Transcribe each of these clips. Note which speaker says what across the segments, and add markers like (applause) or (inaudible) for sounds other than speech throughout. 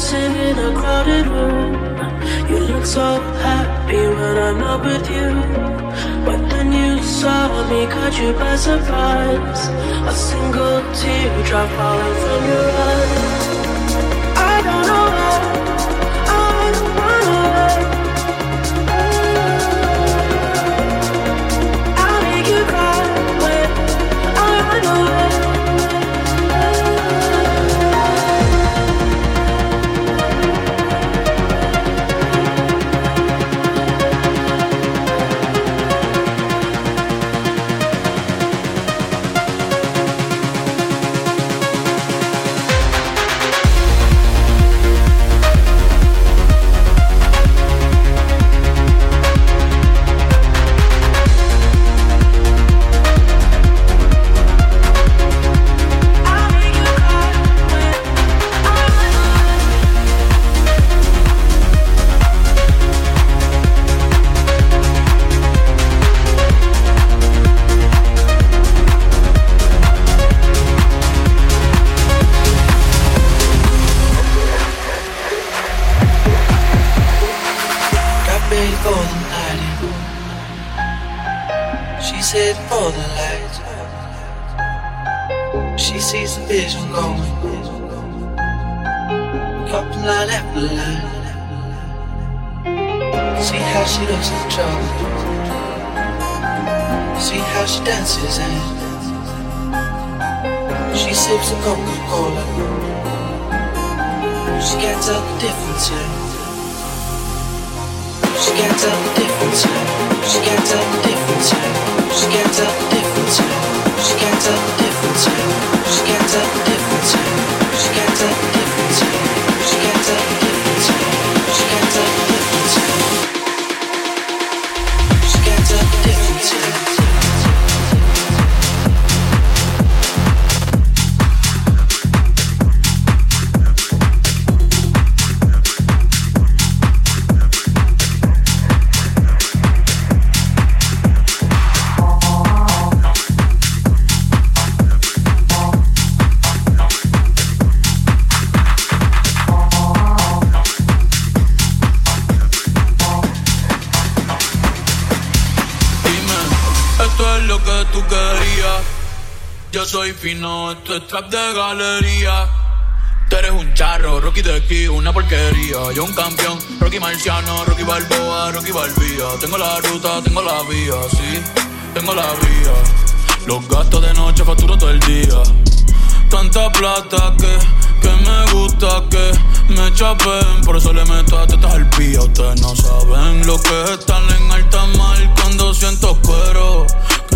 Speaker 1: dancing in a crowded room. You look so happy when I'm not with you. But then you saw me, caught you by surprise. A single teardrop falling from your eyes.
Speaker 2: Soy fino, esto es trap de galería. Tú eres un charro, Rocky de aquí, una porquería. Yo un campeón, Rocky Marciano, Rocky Balboa, Rocky Balbía. Tengo la ruta, tengo la vía, sí, tengo la vía. Los gastos de noche facturo todo el día. Tanta plata que, que me gusta que me chapen. Por eso le meto a tetas al pía. Ustedes no saben lo que es estar en alta mar cuando siento cuero.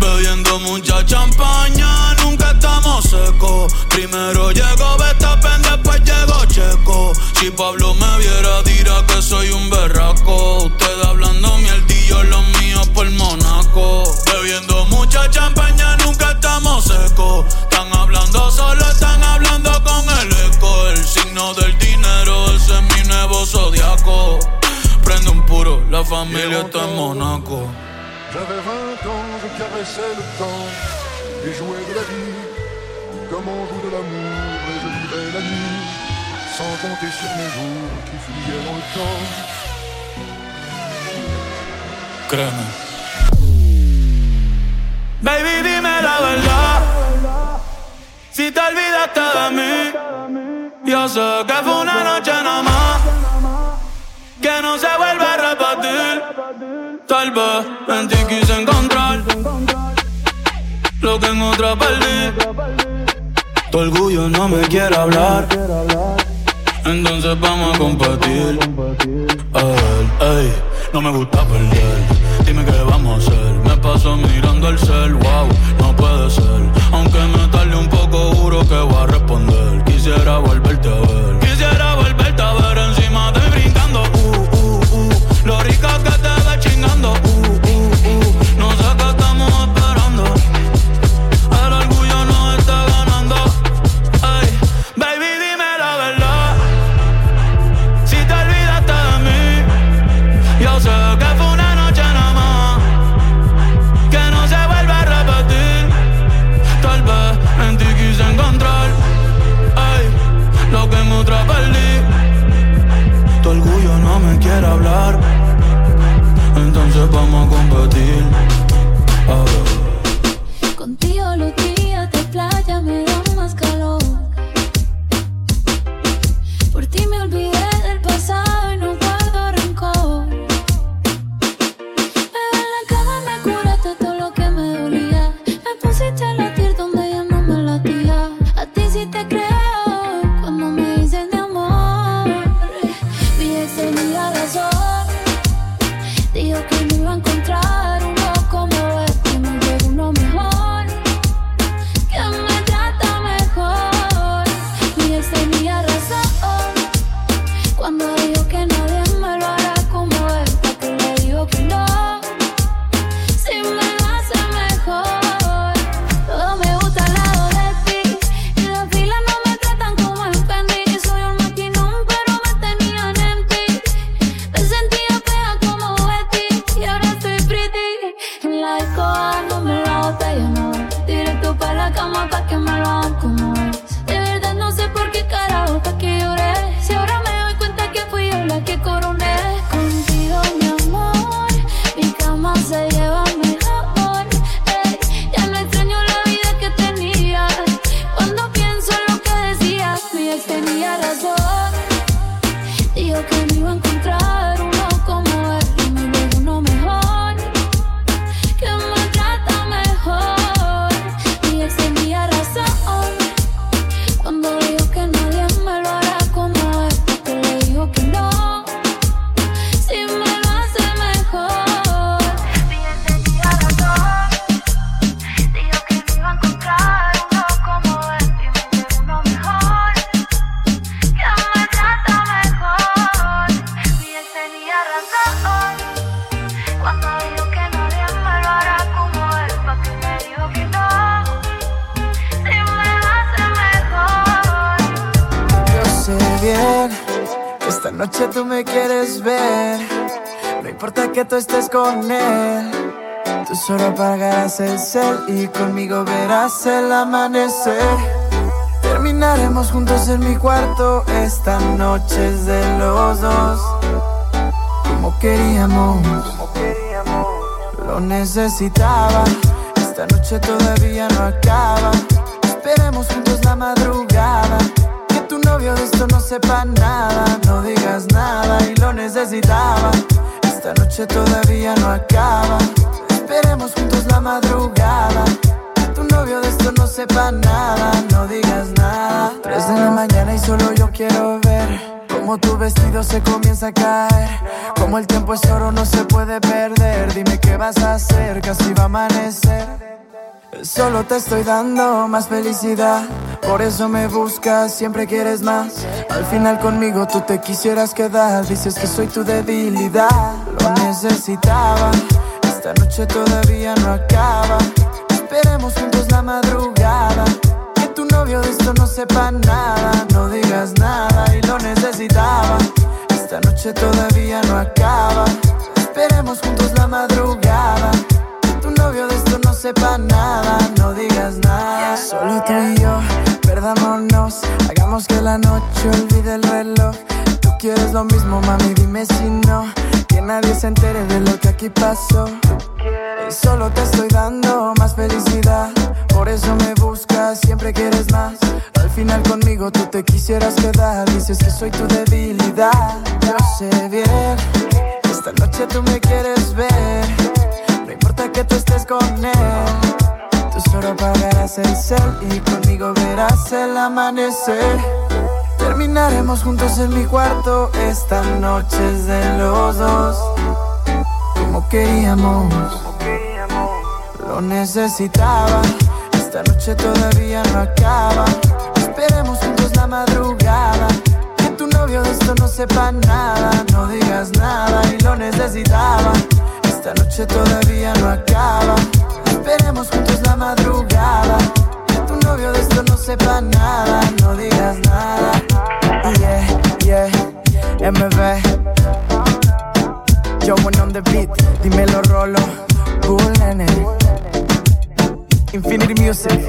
Speaker 2: Bebiendo mucha champaña, nunca estamos secos. Primero llegó Betapen, después llegó Checo. Si Pablo me viera, dirá que soy un berraco. Usted hablando mierdillo, los míos por Monaco. Bebiendo mucha champaña, nunca estamos secos. Están hablando solo, están hablando con el eco. El signo del dinero, ese es mi nuevo zodiaco. Prende un puro, la familia está en Monaco.
Speaker 3: J'avais 20 ans, je caressais le temps et jouais de la vie comme on joue de l'amour et je vivais la nuit sans compter sur mes jours qui fuyaient dans le temps.
Speaker 2: Créeme. Baby, dime la verdad. Si te olvidaste de mí, yo sé que fue una noche nada más. Tal vez en ti quise encontrar lo que en otra perdí. Tu orgullo no me quiere hablar. Entonces vamos a competir. A ey, no me gusta perder. Dime qué vamos a hacer. Me paso mirando el cel, wow, no puede ser. Aunque me tarde un poco, juro que voy a responder. Quisiera volverte a ver. cocinando
Speaker 4: el cel y conmigo verás el amanecer. Terminaremos juntos en mi cuarto esta noche es de los dos. Como queríamos, lo necesitaba. Esta noche todavía no acaba. Esperemos juntos la madrugada. Que tu novio de esto no sepa nada. No digas nada y lo necesitaba. Esta noche todavía no acaba. Esperemos juntos la madrugada. Tu novio de esto no sepa nada, no digas nada. Tres de la mañana y solo yo quiero ver cómo tu vestido se comienza a caer. Como el tiempo es oro, no se puede perder. Dime qué vas a hacer, casi va a amanecer. Solo te estoy dando más felicidad, por eso me buscas, siempre quieres más. Al final conmigo tú te quisieras quedar, dices que soy tu debilidad, lo necesitaba. Esta noche todavía no acaba. Esperemos juntos la madrugada. Que tu novio de esto no sepa nada. No digas nada y lo necesitaba. Esta noche todavía no acaba. Esperemos juntos la madrugada. Sepa nada. No digas nada. Solo tú y yo, perdámonos. Hagamos que la noche olvide el reloj. Tú quieres lo mismo, mami, dime si no que nadie se entere de lo que aquí pasó. Y solo te estoy dando más felicidad. Por eso me buscas, siempre quieres más. Al final conmigo tú te quisieras quedar. Dices que soy tu debilidad. Yo sé bien, esta noche tú me quieres ver. No importa que tú estés con él. Tú solo apagarás el cel y conmigo verás el amanecer. Terminaremos juntos en mi cuarto esta noche es de los dos. Como queríamos, lo necesitaba. Esta noche todavía no acaba. Esperemos juntos la madrugada. Que tu novio de esto no sepa nada. No digas nada y lo necesitaba. Esta noche todavía no acaba. Esperemos juntos la madrugada novio de esto no sepa nada, no digas nada. Yeah, yeah, MB. Yo when on the beat, dímelo rolo, cool nene. Infinity Music.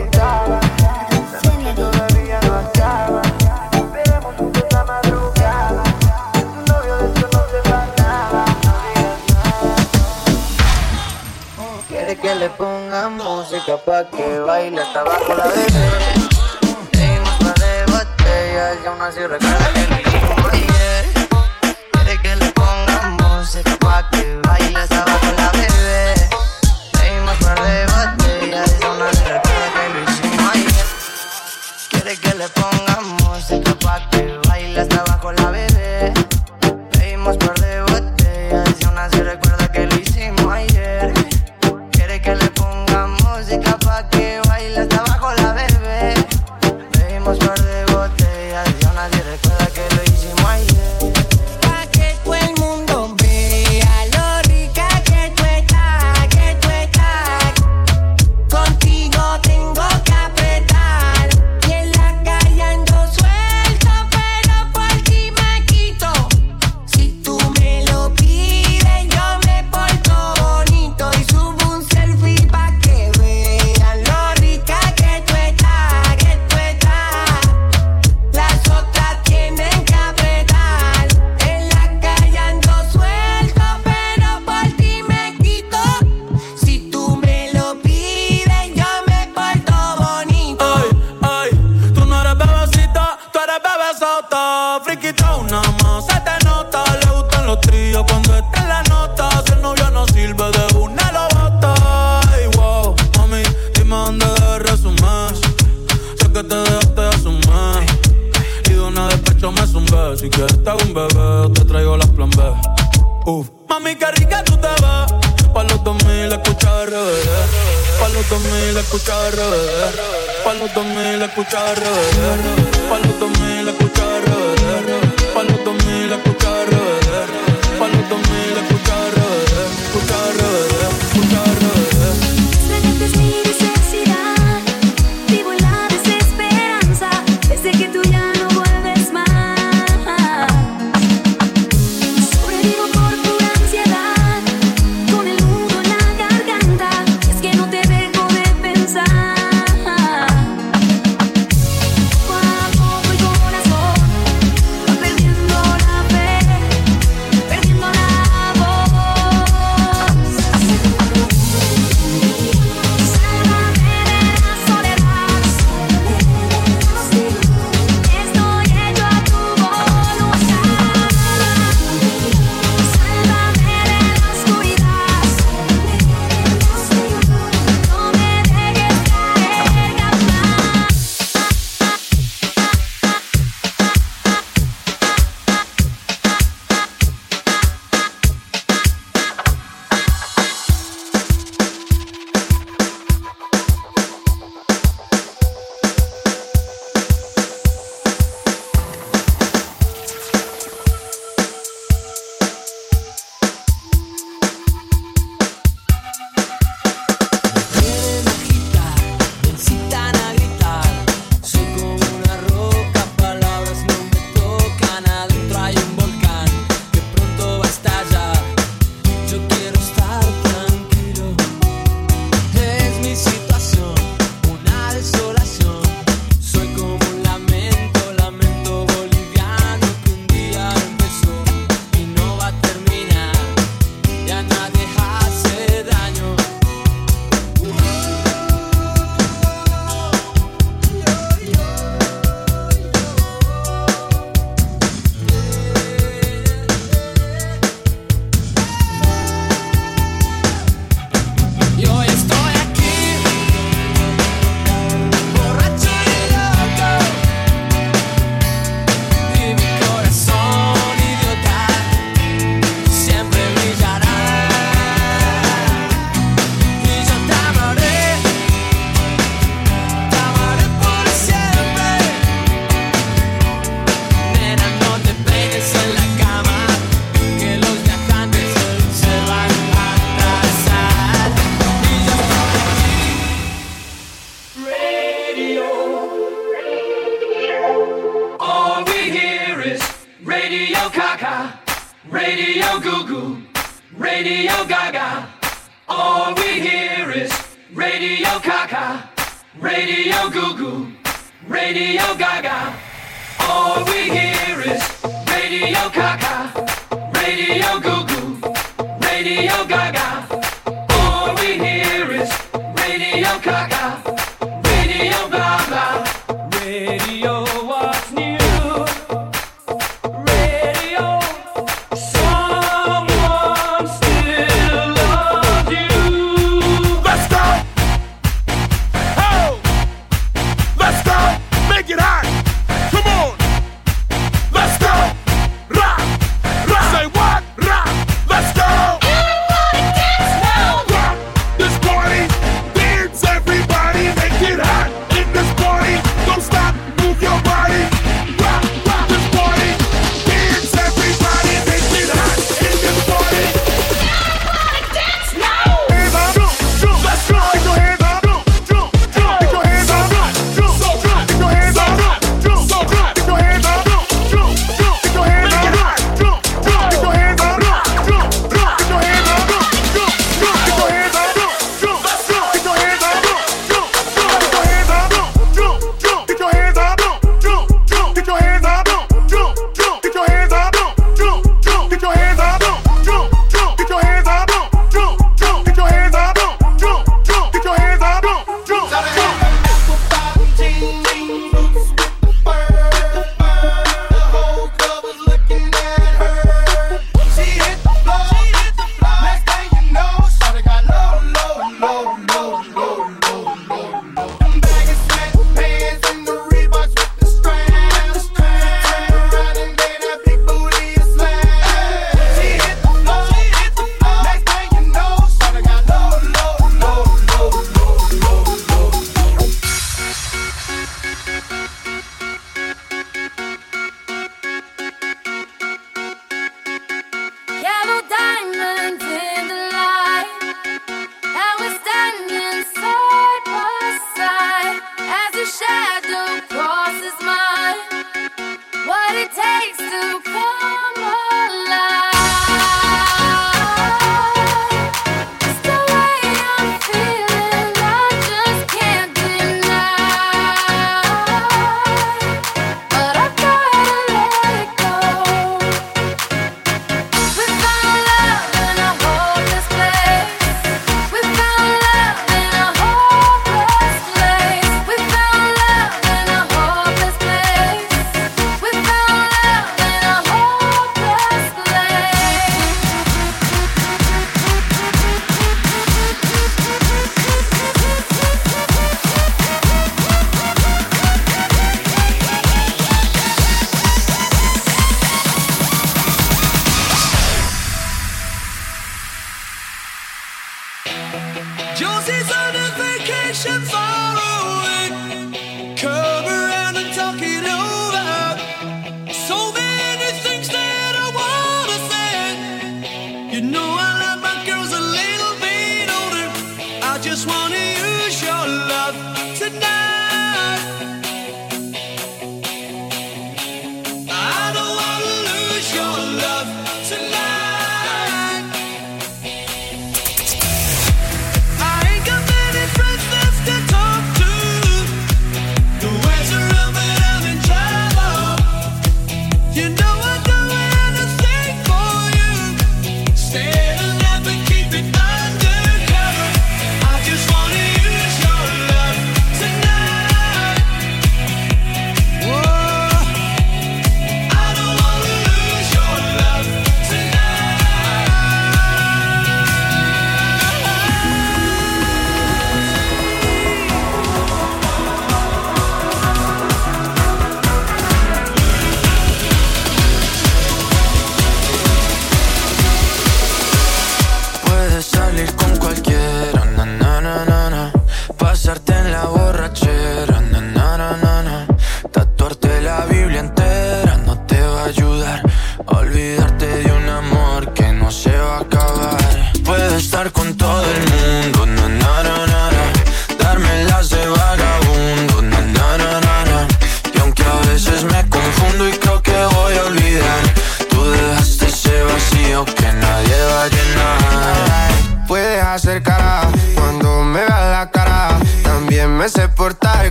Speaker 4: Que le ponga música pa' que baile hasta abajo la bebé y aún así recuerda que nos hicimos ayer. Quiere que le pongamos música pa' que baile hasta abajo la bebé. Leímos par de botellas y aún así recuerda que lo hicimos ayer. Quiere que le pongamos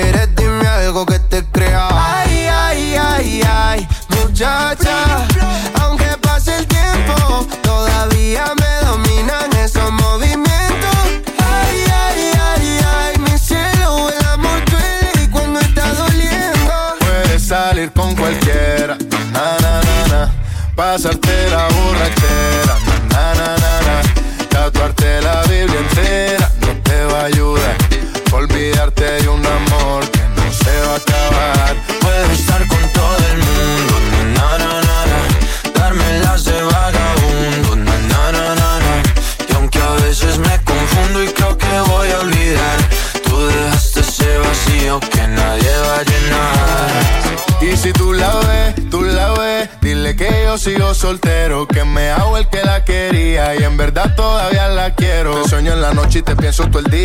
Speaker 5: quieres, dime algo que te crea. Ay, ay, ay, ay, muchacha. Aunque pase el tiempo, todavía me dominan esos movimientos. Ay, ay, ay, ay, mi cielo, el amor duele y cuando está doliendo.
Speaker 3: Puedes salir con cualquiera, na na na na. Pasarte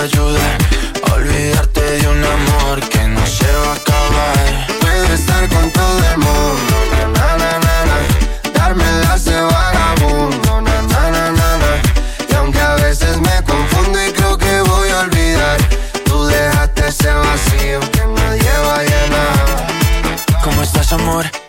Speaker 6: ayudar. Olvidarte de un amor que no se va a acabar.
Speaker 5: Puedes estar con todo el mundo, na, na, na, na. Darme las de vagabundo, na. Y aunque a veces me confundo y creo que voy a olvidar, tú dejaste ese vacío que nadie va a llenar.
Speaker 6: ¿Cómo estás, amor?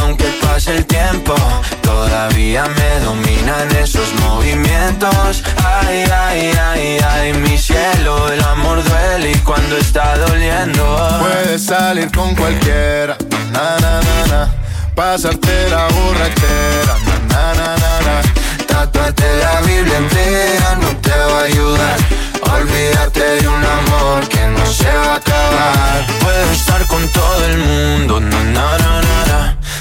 Speaker 6: Aunque pase el tiempo, todavía me dominan esos movimientos. Ay, ay, ay, ay, mi cielo, el amor duele y cuando está doliendo.
Speaker 3: Puedes salir con cualquiera, na na na na. Pasarte la borrachera, na na na na na.
Speaker 5: Tatuarte la Biblia entera no te va a ayudar. Olvídate de un amor que no se va a acabar.
Speaker 6: Puedo estar con todo el mundo, na na na na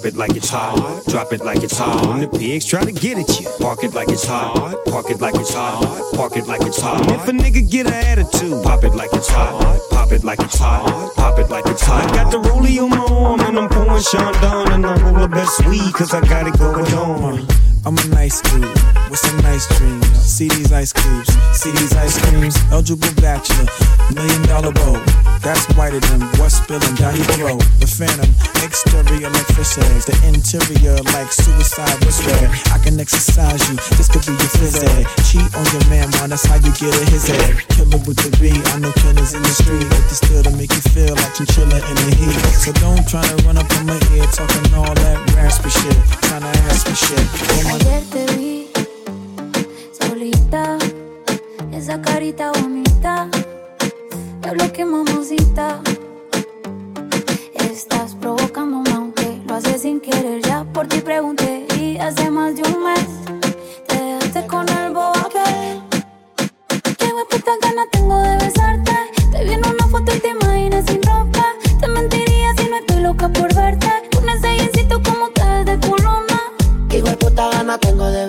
Speaker 7: Drop it like it's hot. Drop it like it's hot. The pigs try to get at you. Park it like it's hot. Park it like it's hot. Park it like it's hot. If a nigga get an attitude, pop it like it's hot. Pop it like it's hot. Pop it like it's hot. I got the rollie on my arm and I'm pouring Chandon and I roll the best weed cause I got it going on.
Speaker 8: I'm a nice dude with some nice dreams. See these ice cubes, see these ice creams. Eligible bachelor, million dollar boat. That's whiter than what's spilling down your throat. The phantom, exterior like fish eggs, the interior like suicide whisper. I can exercise you, this could be your phys ed. Cheat on your man, man, that's how you get a his head. Killer with the B, I know killers in the street, but they still to make you feel like chinchilla in the heat. So don't try to run up on my ear talking all that raspy shit, trying to ask me shit.
Speaker 9: I get the. solita. Esa carita bonita, te bloqueé mamacita. Estás provocándome
Speaker 10: aunque lo haces sin querer. Ya por ti pregunté y hace más de
Speaker 11: un mes.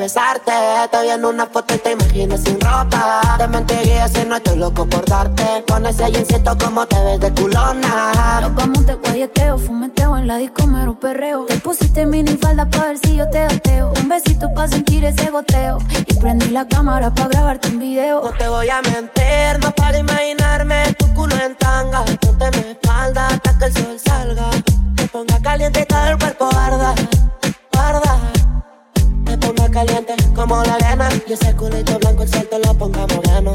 Speaker 11: Besarte. Te vi en una foto y te imaginas sin ropa. Te mentiría si no estoy loco por darte. Con ese jeansito como te ves de culona.
Speaker 10: Vamos de guayeteo, fumeteo en la disco, mero perreo. Te pusiste mini falda pa' ver si yo te ateo. Un besito pa' sentir ese goteo. Y prendí la cámara pa' grabarte un video.
Speaker 11: No te voy a mentir, no para imaginarme tu culo en tanga. Ponte mi espalda hasta que el sol salga. Te ponga caliente y todo el cuerpo arda, arda. Caliente como la arena. Y ese culito blanco el sol te lo ponga moreno.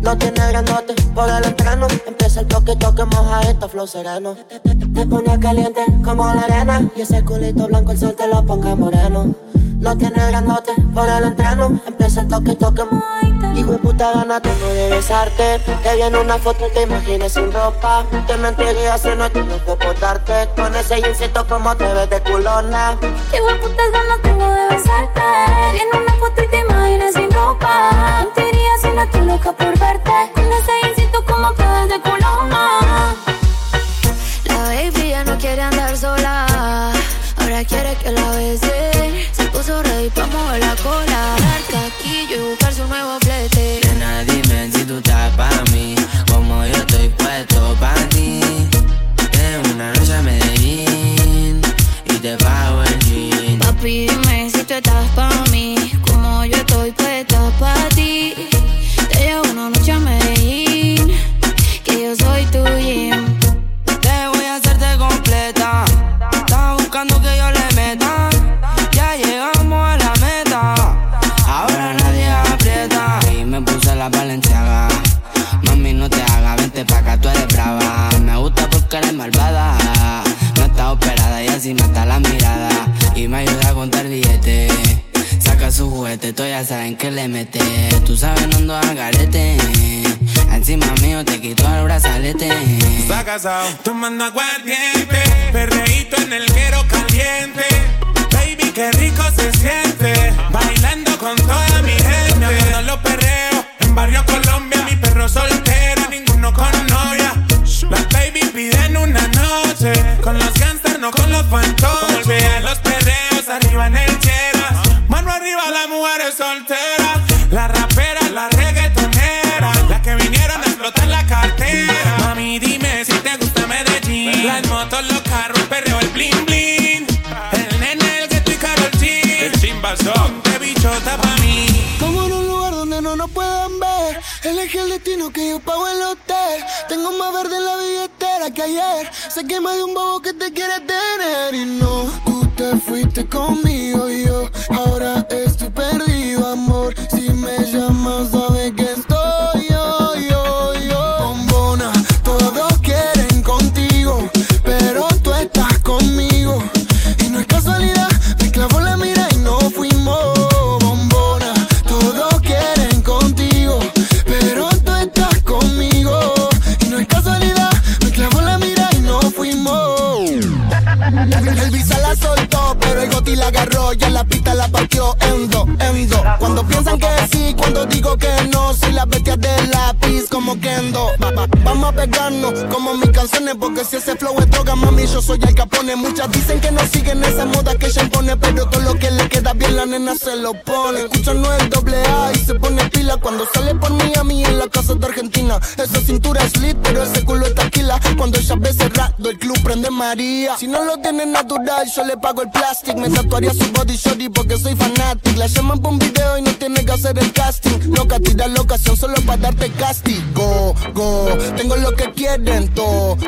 Speaker 11: No tiene grandote por el entreno. Empieza el toque, toque, moja esto, flow sereno. Te pone caliente como la arena. Y ese culito blanco el sol te lo ponga moreno. No tiene grandote por el entreno. Empieza el toque, toque, Hijo de puta gana tengo de besarte. Te vi en una foto y te imaginas sin ropa. Te mentiría si no estoy loco por darte. Con ese jeansito como te ves de culona.
Speaker 10: Qué putas ganas tengo de besarte. Viene una foto y te imaginas sin ropa. Mentiría si no estoy loca por verte. Con ese jeansito como te ves de culona.
Speaker 12: Mete. Tú sabes, no ando al garete. Encima mío te quito el brazalete.
Speaker 13: Está casado, tomando aguardiente, perreíto en el guero caliente. Baby, qué rico De bichota pa' mí.
Speaker 14: Como en un lugar donde no nos puedan ver. Elige el destino que yo pago el hotel. Tengo más verde en la billetera que ayer. Sé que más de un bobo que te quiere tener. Y no, tú te fuiste conmigo y yo Kendo. Va- va- vamos a pegarnos como mis canciones, porque si ese flow es droga, mami, yo soy el capone. Muchas dicen que no siguen esa moda que ella impone, pero todo lo que le queda bien la nena se lo pone. Escuchan no el doble A y se pone pila cuando sale por Miami en la casa de Argentina. Esa cintura es lit, pero ese culo está tequila. Cuando ella ve cerrado, el club prende María. Si no lo tiene natural, yo le pago el plastic. Me tatuaría su body shorty porque soy fanatic. La llaman por un video y no tiene que hacer el casting. Loca, tira la ocasión solo para darte castigo. Go, tengo lo que quieren todo.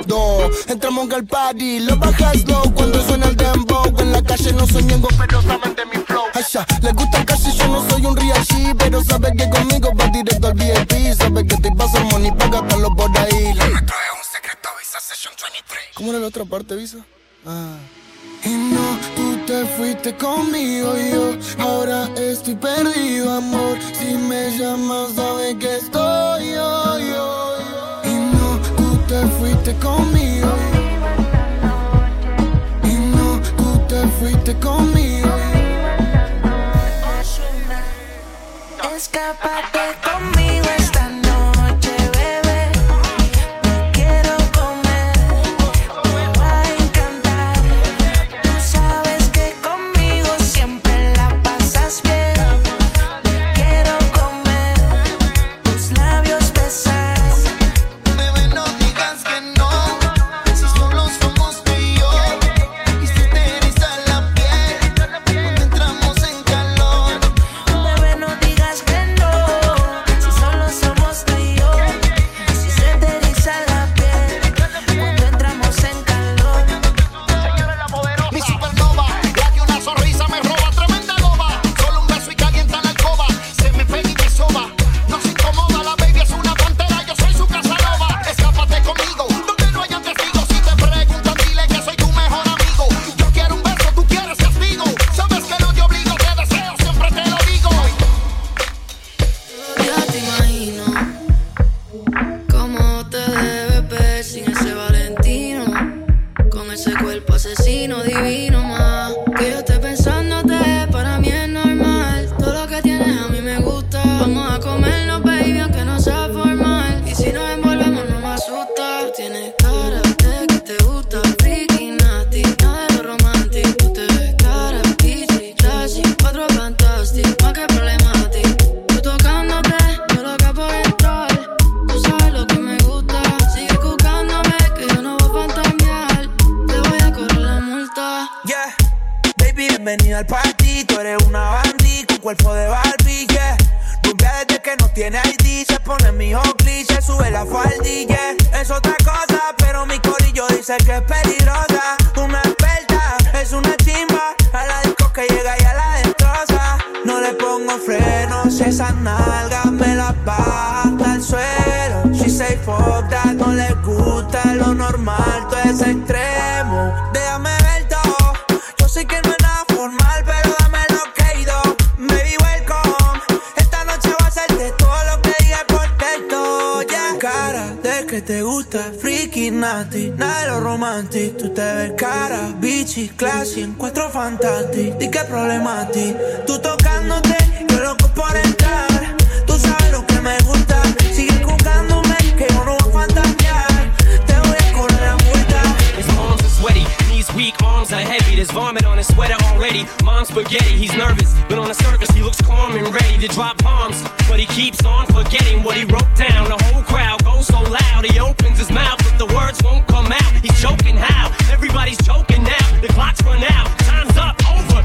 Speaker 14: Entramos al party, lo bajas slow cuando suena el dembow. En la calle no soy ñengo, pero saben de mi flow. Asha, les gusta y yo no soy un real G, pero sabe que conmigo va directo al VIP. Sabe que te pasa el money para gastarlo por ahí. Le trae un secreto Visa Session 23. ¿Cómo era la otra parte, Visa? Ah. Y no, tú te fuiste conmigo yo ahora estoy perdido, amor. Si me llamas, sabes que estoy yo, yo te fuiste conmigo. Y no, tú te fuiste conmigo.
Speaker 15: Escápate problema a ti. Tú tocándote, yo loco por entrar. Tú sabes lo que me gusta. Sigue jugándome, que yo no voy a fantasear. Te voy a correr la vuelta.
Speaker 16: His arms are sweaty, knees weak, arms are heavy. There's vomit on his sweater already. Mom's spaghetti, he's nervous, but on the surface he looks calm and ready to drop bombs. But he keeps on forgetting what he wrote down. The whole crowd goes so loud, he opens his mouth, but the words won't come out. He's choking how? Everybody's choking now. The clock's run out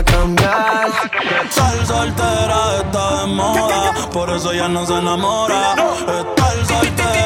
Speaker 16: a
Speaker 2: cambiar. (laughs)
Speaker 17: Estar soltera está de moda, por eso ya no se enamora. Estar soltera.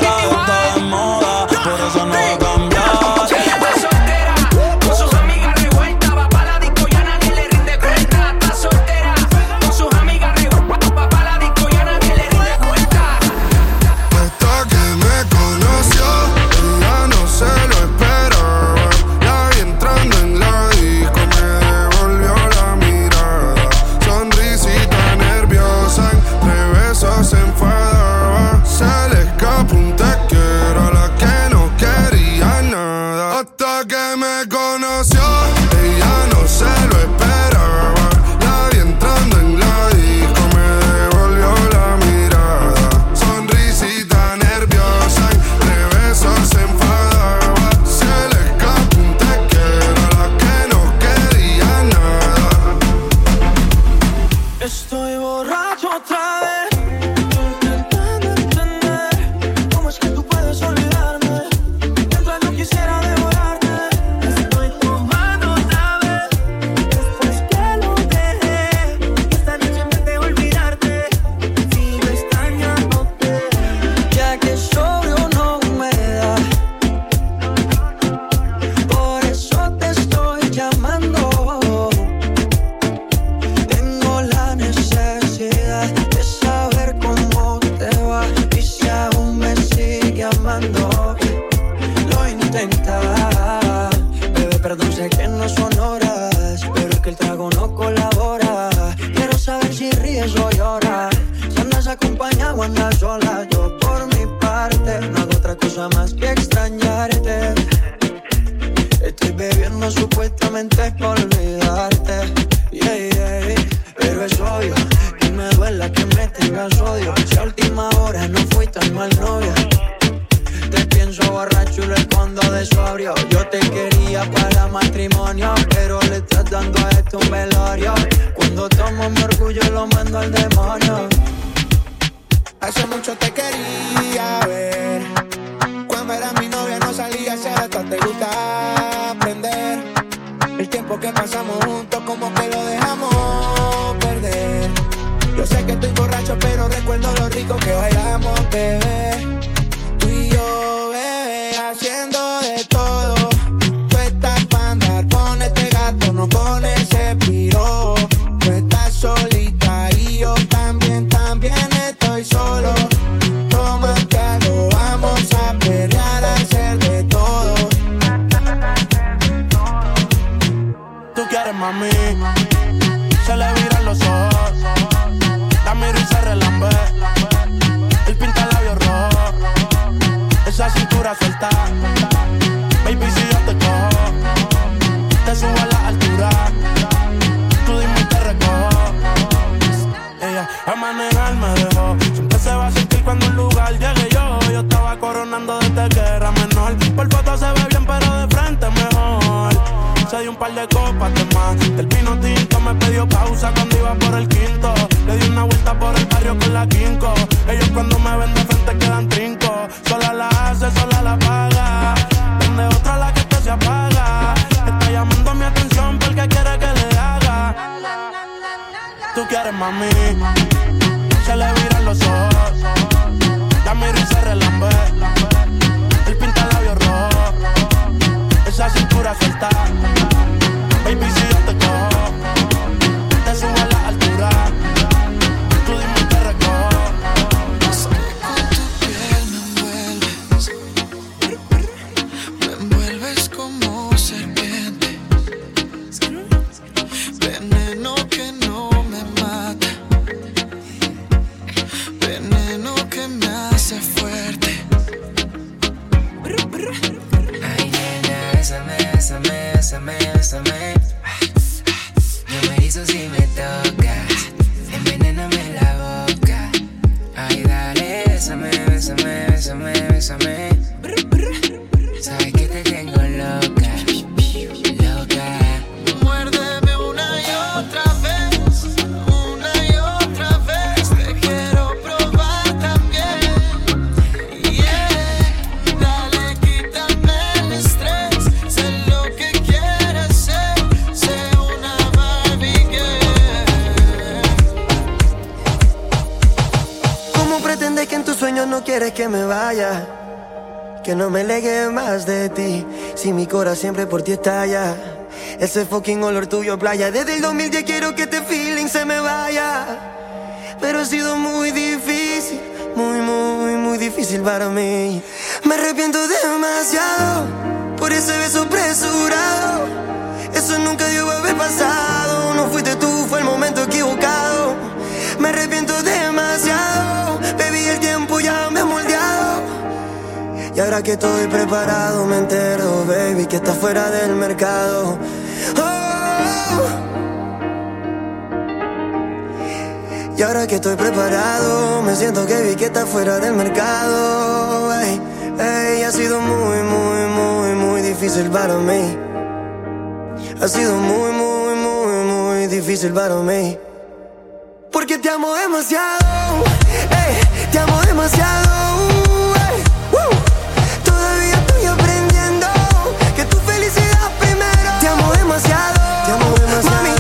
Speaker 18: ese
Speaker 19: fucking olor tuyo playa. Desde el 2010 quiero que este feeling se me vaya. Pero ha sido muy difícil, muy, muy, muy difícil para mí. Me arrepiento demasiado por ese beso apresurado. Eso nunca dio haber pasado. No fuiste tú, fue el momento equivocado. Me arrepiento demasiado, baby, el tiempo ya me ha moldeado. Y ahora que estoy preparado, me entero, baby, que estás fuera del mercado. ahora que estoy preparado, me siento que vi que está fuera del mercado. Ey, ha sido muy, muy, muy, muy difícil para mí. Ha sido muy, muy, muy, muy difícil para mí. Porque te amo demasiado, ey, te amo demasiado. Eh, Todavía estoy aprendiendo que tu felicidad primero. Te amo demasiado, te amo demasiado.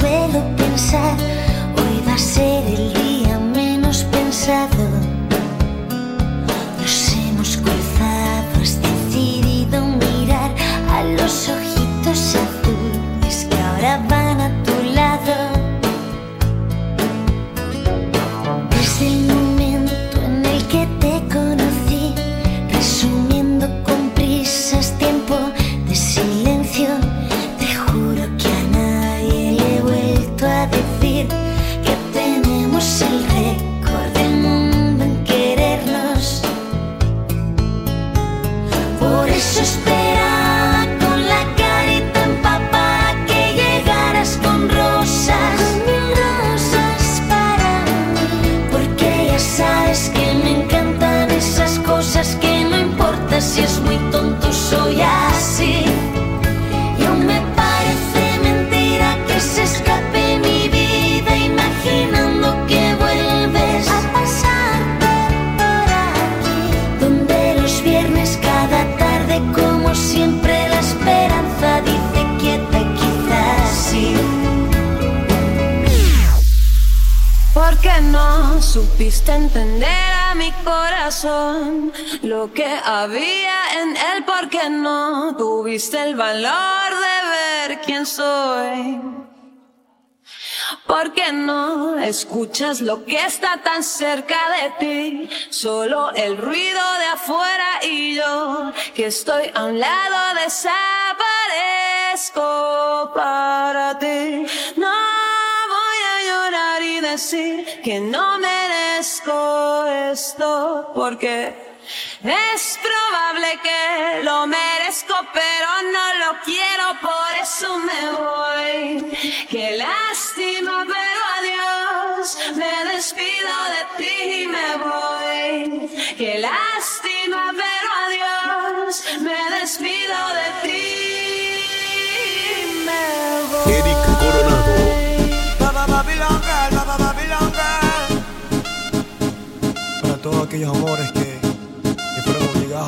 Speaker 9: suelo pensar, hoy va a ser el día menos pensado. Nos hemos cruzado, has decidido mirar a los ojitos.
Speaker 10: valor de ver quién soy. ¿Por qué no escuchas lo que está tan cerca de ti? Solo el ruido de afuera y yo, que estoy a un lado, desaparezco para ti. No voy a llorar y decir que no merezco esto, porque es probable que lo merezco, pero no lo quiero, por eso me voy. Qué lástima, pero adiós. Me despido de ti y me voy. Qué lástima, pero adiós. Me despido de ti y me voy.
Speaker 20: Eric Coronado.
Speaker 19: Baba
Speaker 21: Para todos aquellos amores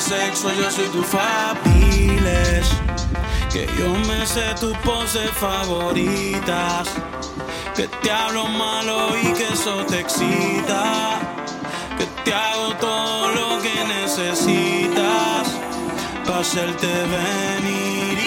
Speaker 2: sexo, yo soy tu fabiles. Que yo me sé tus poses favoritas. Que te hablo malo y que eso te excita. Que te hago todo lo que necesitas. Para hacerte venir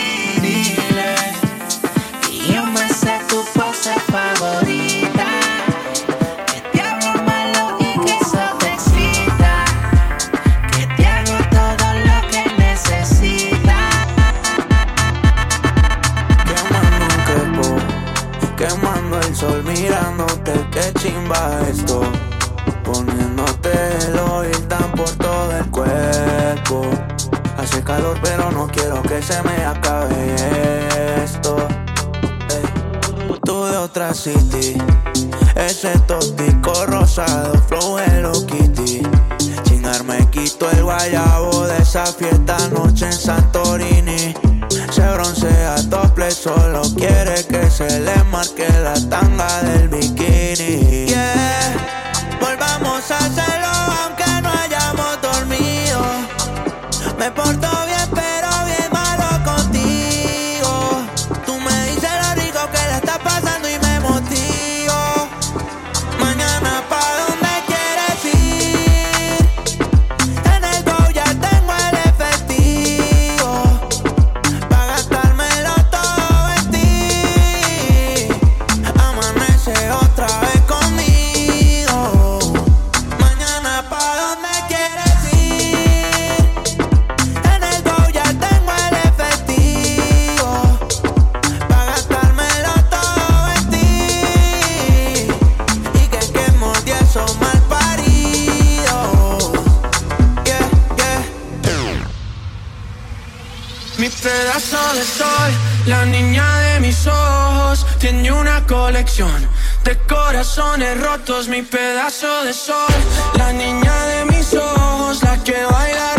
Speaker 15: esto. Poniéndote el oil tan por todo el cuerpo. Hace calor, pero no quiero que se me acabe esto. Hey. Tú de otra city. Ese tóxico rosado, flow Hello Kitty. Chingar me quito el guayabo de esa fiesta anoche en Santorini solo quiere que se le marque la tanga del bikini. Yeah, volvamos a hacerlo aunque no hayamos dormido. Me porto
Speaker 22: de corazones rotos, mi pedazo de sol, la niña de mis ojos, la que baila.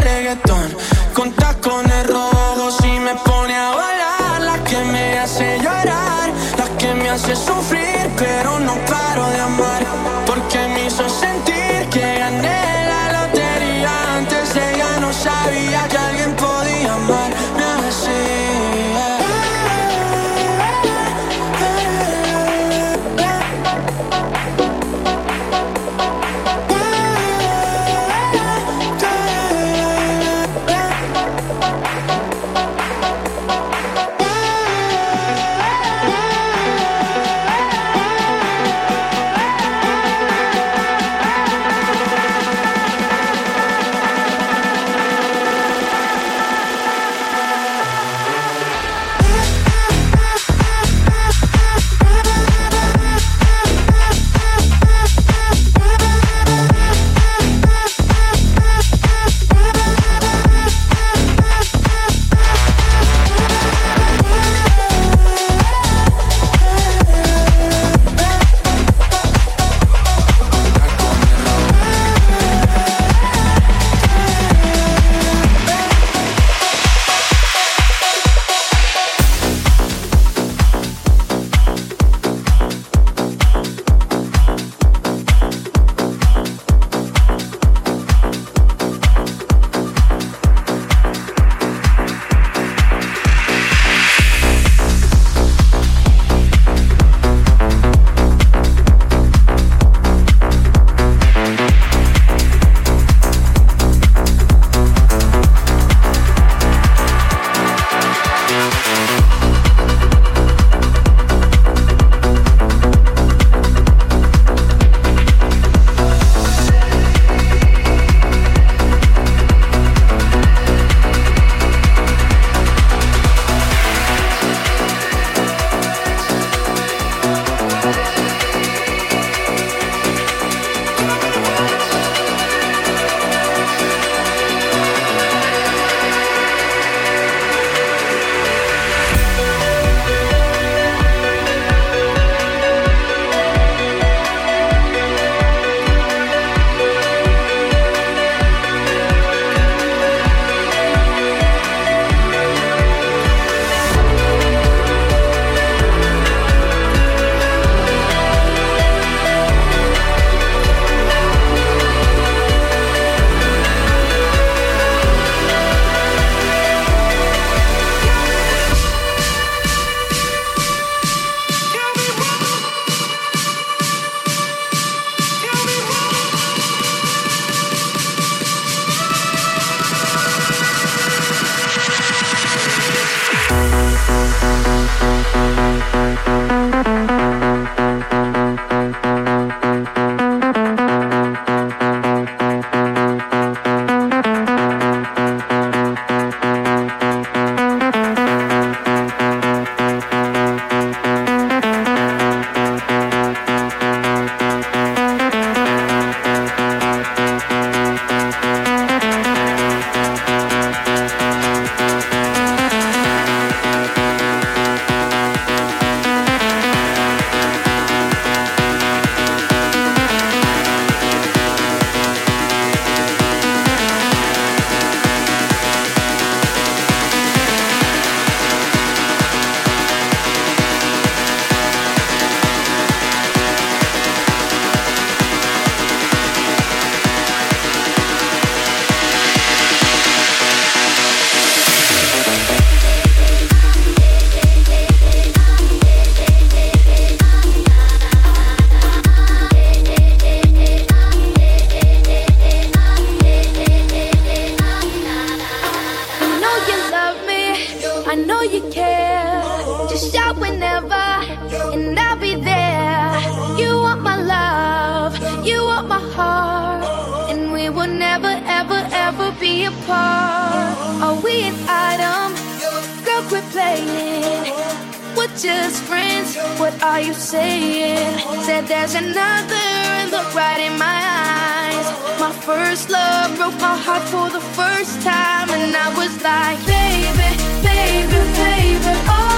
Speaker 9: Are we an item? Girl, quit playing. We're just friends. What are you saying? Said there's another and look right in my eyes. My first love broke my heart for the first time, and I was like, baby, baby, baby. Oh.